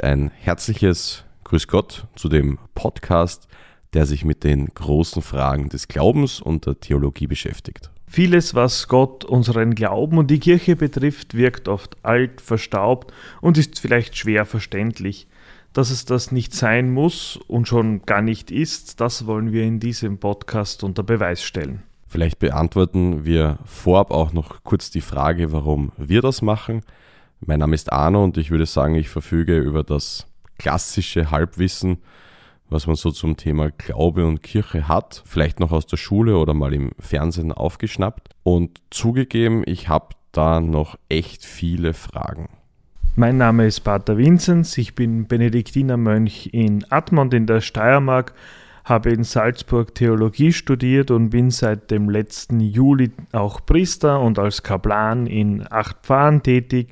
Ein herzliches Grüß Gott zu dem Podcast, der sich mit den großen Fragen des Glaubens und der Theologie beschäftigt. Vieles, was Gott, unseren Glauben und die Kirche betrifft, wirkt oft alt, verstaubt und ist vielleicht schwer verständlich. Dass es das nicht sein muss und schon gar nicht ist, das wollen wir in diesem Podcast unter Beweis stellen. Vielleicht beantworten wir vorab auch noch kurz die Frage, warum wir das machen. Mein Name ist Arno und ich würde sagen, ich verfüge über das klassische Halbwissen, was man so zum Thema Glaube und Kirche hat, vielleicht noch aus der Schule oder mal im Fernsehen aufgeschnappt. Und zugegeben, ich habe da noch echt viele Fragen. Mein Name ist Pater Vinzenz, ich bin Benediktinermönch in Admont in der Steiermark, habe in Salzburg Theologie studiert und bin seit dem letzten Juli auch Priester und als Kaplan in acht Pfarren tätig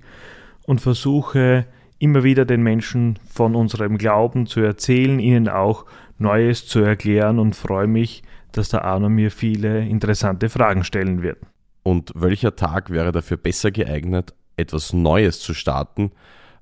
und versuche immer wieder den Menschen von unserem Glauben zu erzählen, ihnen auch Neues zu erklären und freue mich, dass der Arno mir viele interessante Fragen stellen wird. Und welcher Tag wäre dafür besser geeignet, etwas Neues zu starten,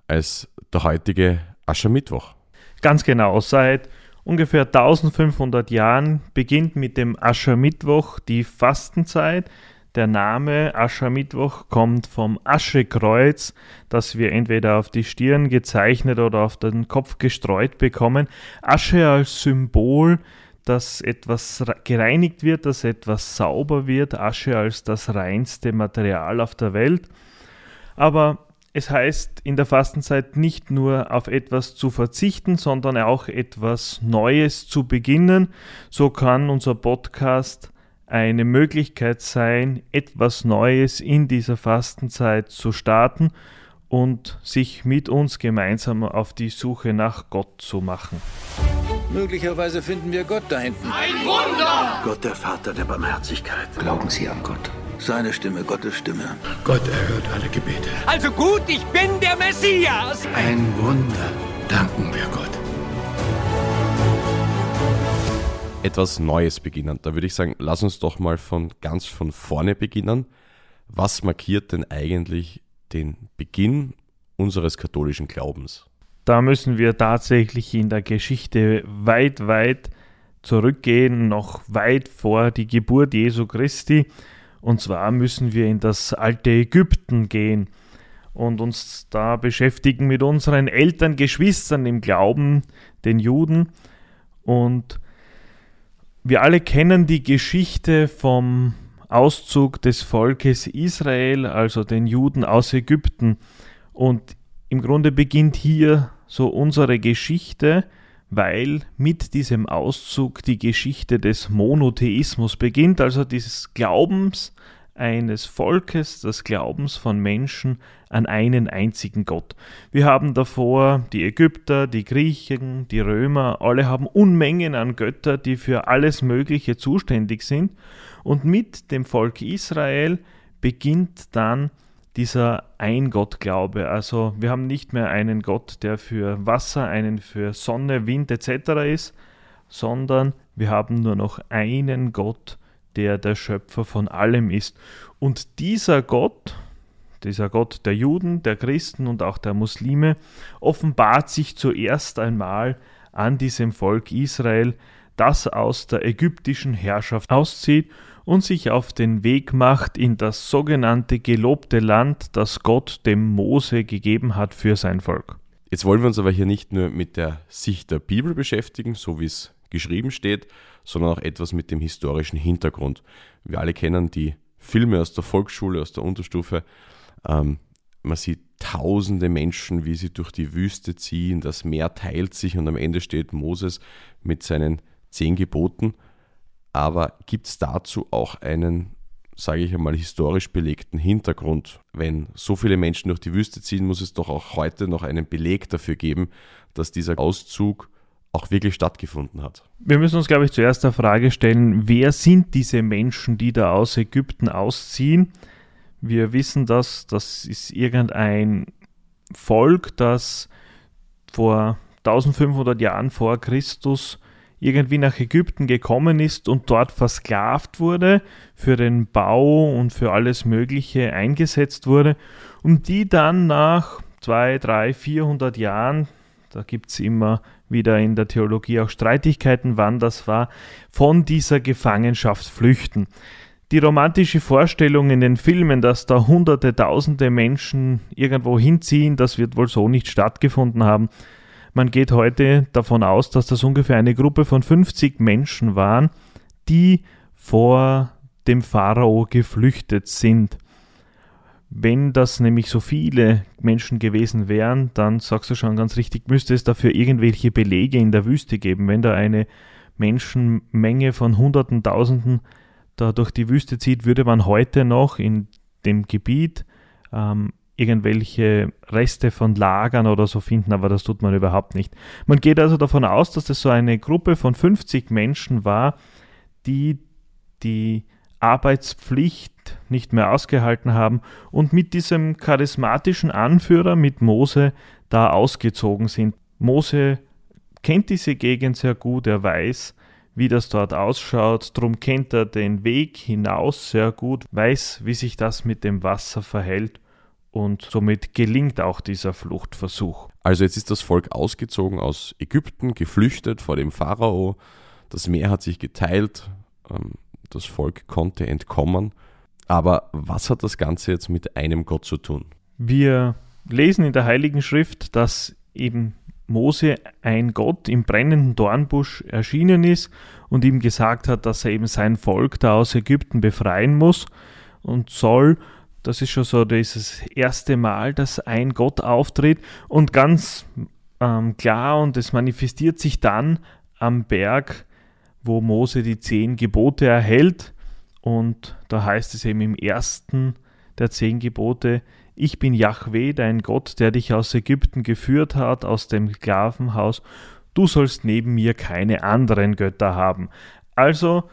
als der heutige Aschermittwoch? Ganz genau, seit ungefähr 1500 Jahren beginnt mit dem Aschermittwoch die Fastenzeit, der Name Aschermittwoch kommt vom Aschekreuz, das wir entweder auf die Stirn gezeichnet oder auf den Kopf gestreut bekommen. Asche als Symbol, dass etwas gereinigt wird, dass etwas sauber wird. Asche als das reinste Material auf der Welt. Aber es heißt in der Fastenzeit nicht nur auf etwas zu verzichten, sondern auch etwas Neues zu beginnen. So kann unser Podcast eine Möglichkeit sein, etwas Neues in dieser Fastenzeit zu starten und sich mit uns gemeinsam auf die Suche nach Gott zu machen. Möglicherweise finden wir Gott da hinten. Ein Wunder! Gott, der Vater der Barmherzigkeit. Glauben Sie an Gott? Seine Stimme, Gottes Stimme. Gott erhört alle Gebete. Also gut, ich bin der Messias! Ein Wunder. Danken wir Gott. Etwas Neues beginnen. Da würde ich sagen, lass uns doch mal von ganz von vorne beginnen. Was markiert denn eigentlich den Beginn unseres katholischen Glaubens? Da müssen wir tatsächlich in der Geschichte weit, weit zurückgehen, noch weit vor die Geburt Jesu Christi. Und zwar müssen wir in das alte Ägypten gehen und uns da beschäftigen mit unseren Eltern, Geschwistern im Glauben, den Juden. Und wir alle kennen die Geschichte vom Auszug des Volkes Israel, also den Juden aus Ägypten. Und im Grunde beginnt hier so unsere Geschichte, weil mit diesem Auszug die Geschichte des Monotheismus beginnt, also dieses Glaubens eines Volkes, des Glaubens von Menschen an einen einzigen Gott. Wir haben davor die Ägypter, die Griechen, die Römer, alle haben Unmengen an Götter, die für alles Mögliche zuständig sind. Und mit dem Volk Israel beginnt dann dieser Ein-Gott-Glaube. Also wir haben nicht mehr einen Gott, der für Wasser, einen für Sonne, Wind etc. ist, sondern wir haben nur noch einen Gott, der der Schöpfer von allem ist. Und dieser Gott, dieser Gott der Juden, der Christen und auch der Muslime, offenbart sich zuerst einmal an diesem Volk Israel, das aus der ägyptischen Herrschaft auszieht und sich auf den Weg macht in das sogenannte gelobte Land, das Gott dem Mose gegeben hat für sein Volk. Jetzt wollen wir uns aber hier nicht nur mit der Sicht der Bibel beschäftigen, so wie es geschrieben steht, sondern auch etwas mit dem historischen Hintergrund. Wir alle kennen die Filme aus der Volksschule, aus der Unterstufe. Ähm, man sieht tausende Menschen, wie sie durch die Wüste ziehen, das Meer teilt sich und am Ende steht Moses mit seinen zehn Geboten. Aber gibt es dazu auch einen, sage ich einmal, historisch belegten Hintergrund? Wenn so viele Menschen durch die Wüste ziehen, muss es doch auch heute noch einen Beleg dafür geben, dass dieser Auszug auch wirklich stattgefunden hat. Wir müssen uns, glaube ich, zuerst der Frage stellen, wer sind diese Menschen, die da aus Ägypten ausziehen? Wir wissen, dass das ist irgendein Volk, das vor 1500 Jahren vor Christus irgendwie nach Ägypten gekommen ist und dort versklavt wurde, für den Bau und für alles Mögliche eingesetzt wurde und die dann nach zwei, drei, vierhundert Jahren da gibt es immer wieder in der Theologie auch Streitigkeiten, wann das war, von dieser Gefangenschaft flüchten. Die romantische Vorstellung in den Filmen, dass da hunderte, tausende Menschen irgendwo hinziehen, das wird wohl so nicht stattgefunden haben. Man geht heute davon aus, dass das ungefähr eine Gruppe von 50 Menschen waren, die vor dem Pharao geflüchtet sind. Wenn das nämlich so viele Menschen gewesen wären, dann sagst du schon ganz richtig, müsste es dafür irgendwelche Belege in der Wüste geben. Wenn da eine Menschenmenge von Hunderten, Tausenden da durch die Wüste zieht, würde man heute noch in dem Gebiet ähm, irgendwelche Reste von Lagern oder so finden, aber das tut man überhaupt nicht. Man geht also davon aus, dass das so eine Gruppe von 50 Menschen war, die die Arbeitspflicht nicht mehr ausgehalten haben und mit diesem charismatischen Anführer, mit Mose, da ausgezogen sind. Mose kennt diese Gegend sehr gut, er weiß, wie das dort ausschaut, darum kennt er den Weg hinaus sehr gut, weiß, wie sich das mit dem Wasser verhält und somit gelingt auch dieser Fluchtversuch. Also jetzt ist das Volk ausgezogen aus Ägypten, geflüchtet vor dem Pharao, das Meer hat sich geteilt, ähm, das Volk konnte entkommen. Aber was hat das Ganze jetzt mit einem Gott zu tun? Wir lesen in der Heiligen Schrift, dass eben Mose ein Gott im brennenden Dornbusch erschienen ist und ihm gesagt hat, dass er eben sein Volk da aus Ägypten befreien muss und soll. Das ist schon so dieses erste Mal, dass ein Gott auftritt und ganz ähm, klar und es manifestiert sich dann am Berg wo Mose die zehn Gebote erhält. Und da heißt es eben im ersten der zehn Gebote, ich bin Yahweh, dein Gott, der dich aus Ägypten geführt hat, aus dem Sklavenhaus. Du sollst neben mir keine anderen Götter haben. Also,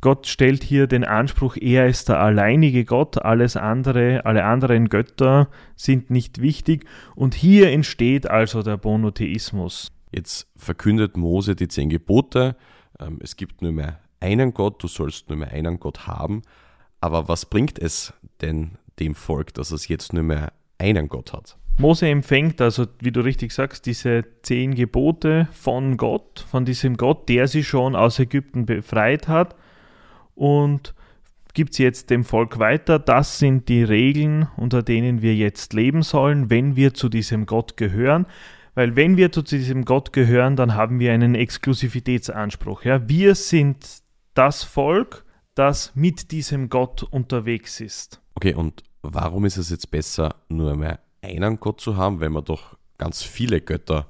Gott stellt hier den Anspruch, er ist der alleinige Gott, alles andere, alle anderen Götter sind nicht wichtig. Und hier entsteht also der Monotheismus. Jetzt verkündet Mose die zehn Gebote, ähm, es gibt nur mehr einen Gott, du sollst nur mehr einen Gott haben. Aber was bringt es denn dem Volk, dass es jetzt nur mehr einen Gott hat? Mose empfängt also, wie du richtig sagst, diese zehn Gebote von Gott, von diesem Gott, der sie schon aus Ägypten befreit hat und gibt sie jetzt dem Volk weiter. Das sind die Regeln, unter denen wir jetzt leben sollen, wenn wir zu diesem Gott gehören. Weil wenn wir zu diesem Gott gehören, dann haben wir einen Exklusivitätsanspruch. Ja? Wir sind das Volk, das mit diesem Gott unterwegs ist. Okay, und warum ist es jetzt besser, nur mehr einen Gott zu haben, wenn man doch ganz viele Götter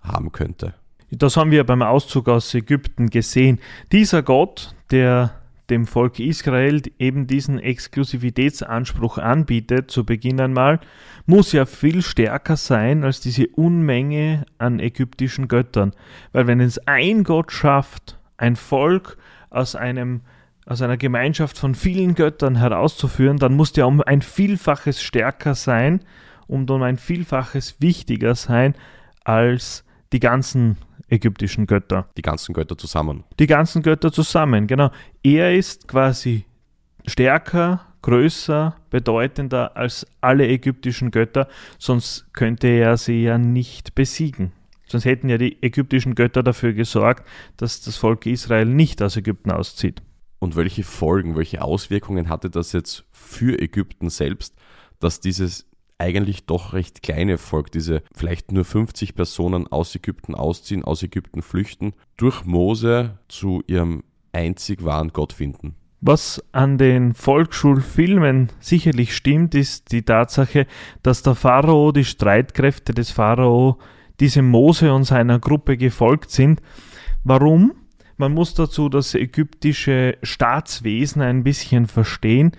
haben könnte? Das haben wir beim Auszug aus Ägypten gesehen. Dieser Gott, der dem Volk Israel eben diesen Exklusivitätsanspruch anbietet, zu Beginn einmal, muss ja viel stärker sein als diese Unmenge an ägyptischen Göttern. Weil wenn es ein Gott schafft, ein Volk aus einem aus einer Gemeinschaft von vielen Göttern herauszuführen, dann muss der um ein Vielfaches stärker sein und um ein Vielfaches wichtiger sein als die ganzen ägyptischen Götter. Die ganzen Götter zusammen. Die ganzen Götter zusammen, genau. Er ist quasi stärker, größer, bedeutender als alle ägyptischen Götter, sonst könnte er sie ja nicht besiegen. Sonst hätten ja die ägyptischen Götter dafür gesorgt, dass das Volk Israel nicht aus Ägypten auszieht. Und welche Folgen, welche Auswirkungen hatte das jetzt für Ägypten selbst, dass dieses eigentlich doch recht kleine Volk, diese vielleicht nur 50 Personen aus Ägypten ausziehen, aus Ägypten flüchten, durch Mose zu ihrem einzig wahren Gott finden. Was an den Volksschulfilmen sicherlich stimmt, ist die Tatsache, dass der Pharao, die Streitkräfte des Pharao, diesem Mose und seiner Gruppe gefolgt sind. Warum? Man muss dazu das ägyptische Staatswesen ein bisschen verstehen.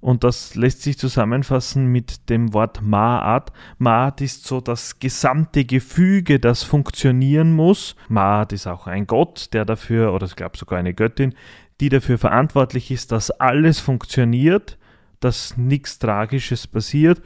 Und das lässt sich zusammenfassen mit dem Wort Ma'at. Ma'at ist so das gesamte Gefüge, das funktionieren muss. Ma'at ist auch ein Gott, der dafür, oder ich glaube sogar eine Göttin, die dafür verantwortlich ist, dass alles funktioniert, dass nichts Tragisches passiert.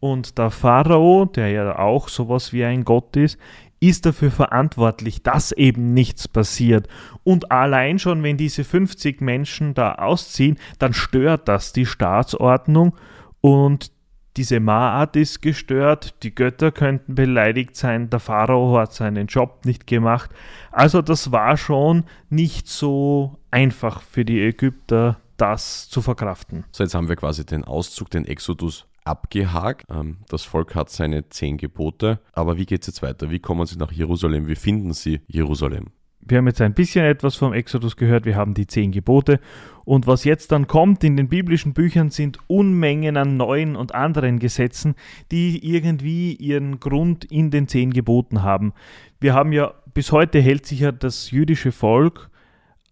Und der Pharao, der ja auch sowas wie ein Gott ist, ist dafür verantwortlich, dass eben nichts passiert. Und allein schon, wenn diese 50 Menschen da ausziehen, dann stört das die Staatsordnung und diese Maat ist gestört, die Götter könnten beleidigt sein, der Pharao hat seinen Job nicht gemacht. Also das war schon nicht so einfach für die Ägypter, das zu verkraften. So, jetzt haben wir quasi den Auszug, den Exodus abgehakt. Ähm, Das Volk hat seine zehn Gebote. Aber wie geht es jetzt weiter? Wie kommen sie nach Jerusalem? Wie finden sie Jerusalem? Wir haben jetzt ein bisschen etwas vom Exodus gehört, wir haben die zehn Gebote. Und was jetzt dann kommt in den biblischen Büchern sind Unmengen an neuen und anderen Gesetzen, die irgendwie ihren Grund in den zehn Geboten haben. Wir haben ja bis heute hält sich ja das jüdische Volk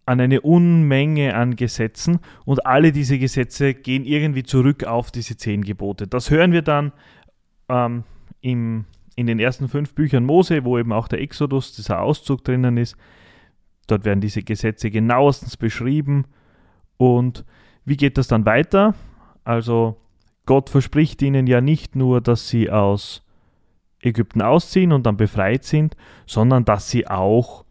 an eine Unmenge an Gesetzen und alle diese Gesetze gehen irgendwie zurück auf diese zehn Gebote. Das hören wir dann ähm, im, in den ersten fünf Büchern Mose, wo eben auch der Exodus, dieser Auszug drinnen ist. Dort werden diese Gesetze genauestens beschrieben. Und wie geht das dann weiter? Also Gott verspricht ihnen ja nicht nur, dass sie aus Ägypten ausziehen und dann befreit sind, sondern dass sie auch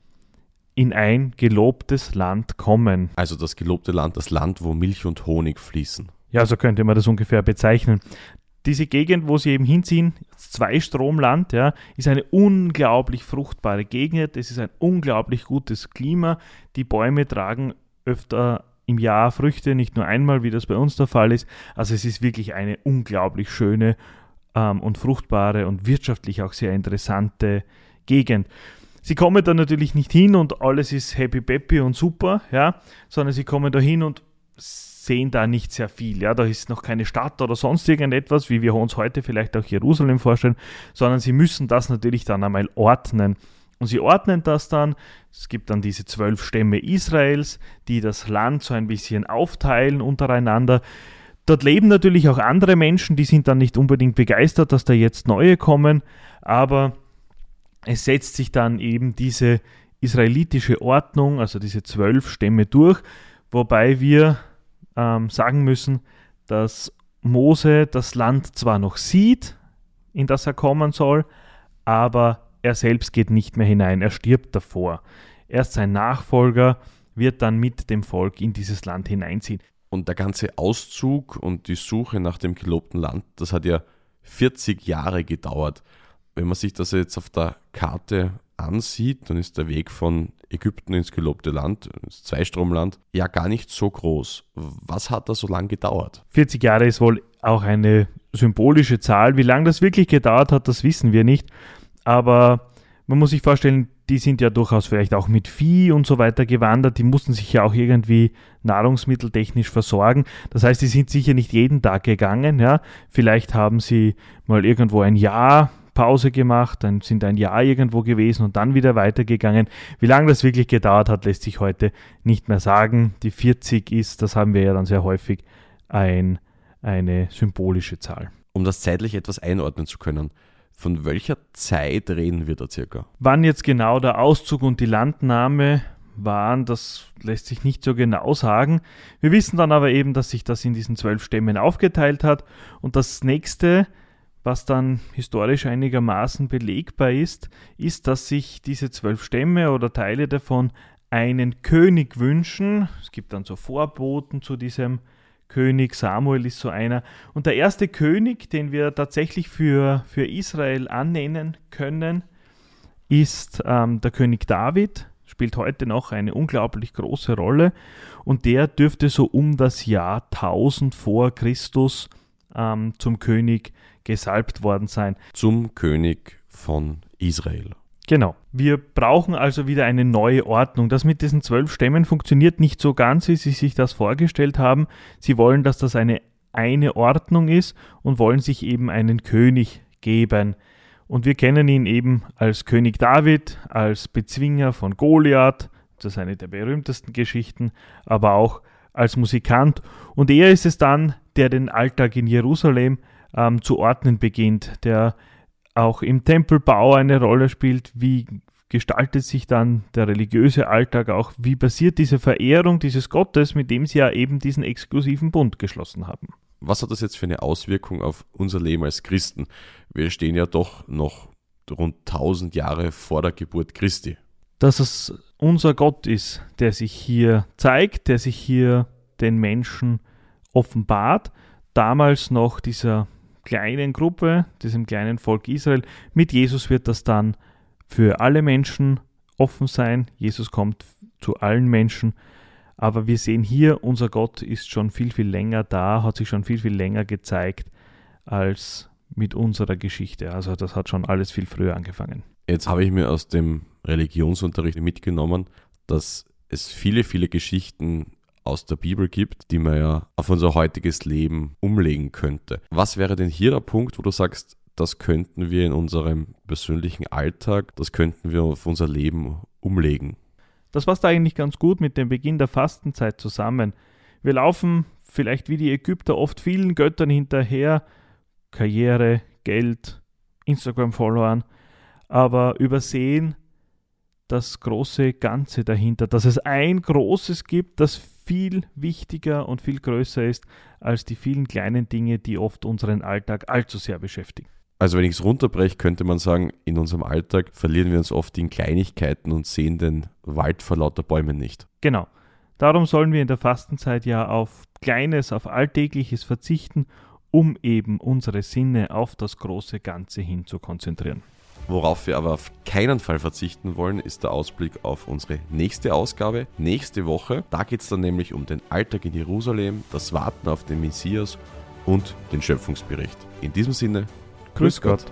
in ein gelobtes Land kommen. Also das gelobte Land, das Land, wo Milch und Honig fließen. Ja, so könnte man das ungefähr bezeichnen. Diese Gegend, wo sie eben hinziehen, Zweistromland, ja, ist eine unglaublich fruchtbare Gegend. Es ist ein unglaublich gutes Klima. Die Bäume tragen öfter im Jahr Früchte, nicht nur einmal, wie das bei uns der Fall ist. Also es ist wirklich eine unglaublich schöne ähm, und fruchtbare und wirtschaftlich auch sehr interessante Gegend. Sie kommen da natürlich nicht hin und alles ist happy peppy und super, ja, sondern sie kommen da hin und sehen da nicht sehr viel. Ja, da ist noch keine Stadt oder sonst irgendetwas, wie wir uns heute vielleicht auch Jerusalem vorstellen, sondern sie müssen das natürlich dann einmal ordnen. Und sie ordnen das dann. Es gibt dann diese zwölf Stämme Israels, die das Land so ein bisschen aufteilen untereinander. Dort leben natürlich auch andere Menschen, die sind dann nicht unbedingt begeistert, dass da jetzt neue kommen, aber es setzt sich dann eben diese israelitische Ordnung, also diese zwölf Stämme durch, wobei wir ähm, sagen müssen, dass Mose das Land zwar noch sieht, in das er kommen soll, aber er selbst geht nicht mehr hinein, er stirbt davor. Erst sein Nachfolger wird dann mit dem Volk in dieses Land hineinziehen. Und der ganze Auszug und die Suche nach dem gelobten Land, das hat ja 40 Jahre gedauert. Wenn man sich das jetzt auf der Karte ansieht, dann ist der Weg von Ägypten ins gelobte Land, ins Zweistromland, ja gar nicht so groß. Was hat da so lange gedauert? 40 Jahre ist wohl auch eine symbolische Zahl. Wie lange das wirklich gedauert hat, das wissen wir nicht. Aber man muss sich vorstellen, die sind ja durchaus vielleicht auch mit Vieh und so weiter gewandert. Die mussten sich ja auch irgendwie nahrungsmitteltechnisch versorgen. Das heißt, die sind sicher nicht jeden Tag gegangen. Ja. Vielleicht haben sie mal irgendwo ein Jahr Pause gemacht, dann sind ein Jahr irgendwo gewesen und dann wieder weitergegangen. Wie lange das wirklich gedauert hat, lässt sich heute nicht mehr sagen. Die 40 ist, das haben wir ja dann sehr häufig, ein, eine symbolische Zahl. Um das zeitlich etwas einordnen zu können, von welcher Zeit reden wir da circa? Wann jetzt genau der Auszug und die Landnahme waren, das lässt sich nicht so genau sagen. Wir wissen dann aber eben, dass sich das in diesen zwölf Stämmen aufgeteilt hat und das nächste, was dann historisch einigermaßen belegbar ist, ist, dass sich diese zwölf Stämme oder Teile davon einen König wünschen. Es gibt dann so Vorboten zu diesem König, Samuel ist so einer. Und der erste König, den wir tatsächlich für, für Israel annennen können, ist ähm, der König David, spielt heute noch eine unglaublich große Rolle. Und der dürfte so um das Jahr 1000 vor Christus ähm, zum König gesalbt worden sein. Zum König von Israel. Genau. Wir brauchen also wieder eine neue Ordnung. Das mit diesen zwölf Stämmen funktioniert nicht so ganz, wie Sie sich das vorgestellt haben. Sie wollen, dass das eine eine Ordnung ist und wollen sich eben einen König geben. Und wir kennen ihn eben als König David, als Bezwinger von Goliath, das ist eine der berühmtesten Geschichten, aber auch als Musikant. Und er ist es dann, der den Alltag in Jerusalem ähm, zu ordnen beginnt, der auch im Tempelbau eine Rolle spielt, wie gestaltet sich dann der religiöse Alltag auch, wie passiert diese Verehrung dieses Gottes, mit dem sie ja eben diesen exklusiven Bund geschlossen haben. Was hat das jetzt für eine Auswirkung auf unser Leben als Christen? Wir stehen ja doch noch rund 1000 Jahre vor der Geburt Christi. Dass es unser Gott ist, der sich hier zeigt, der sich hier den Menschen offenbart. Damals noch dieser kleinen Gruppe, diesem kleinen Volk Israel. Mit Jesus wird das dann für alle Menschen offen sein. Jesus kommt zu allen Menschen. Aber wir sehen hier, unser Gott ist schon viel, viel länger da, hat sich schon viel, viel länger gezeigt als mit unserer Geschichte. Also das hat schon alles viel früher angefangen. Jetzt habe ich mir aus dem Religionsunterricht mitgenommen, dass es viele, viele Geschichten aus der Bibel gibt, die man ja auf unser heutiges Leben umlegen könnte. Was wäre denn hier der Punkt, wo du sagst, das könnten wir in unserem persönlichen Alltag, das könnten wir auf unser Leben umlegen? Das passt eigentlich ganz gut mit dem Beginn der Fastenzeit zusammen. Wir laufen vielleicht wie die Ägypter oft vielen Göttern hinterher, Karriere, Geld, Instagram-Followern, aber übersehen das große Ganze dahinter, dass es ein großes gibt, das viel wichtiger und viel größer ist als die vielen kleinen Dinge, die oft unseren Alltag allzu sehr beschäftigen. Also wenn ich es runterbreche, könnte man sagen, in unserem Alltag verlieren wir uns oft in Kleinigkeiten und sehen den Wald vor lauter Bäumen nicht. Genau. Darum sollen wir in der Fastenzeit ja auf Kleines, auf Alltägliches verzichten, um eben unsere Sinne auf das große Ganze hin zu konzentrieren. Worauf wir aber auf keinen Fall verzichten wollen, ist der Ausblick auf unsere nächste Ausgabe. Nächste Woche, da geht es dann nämlich um den Alltag in Jerusalem, das Warten auf den Messias und den Schöpfungsbericht. In diesem Sinne, Grüß Gott.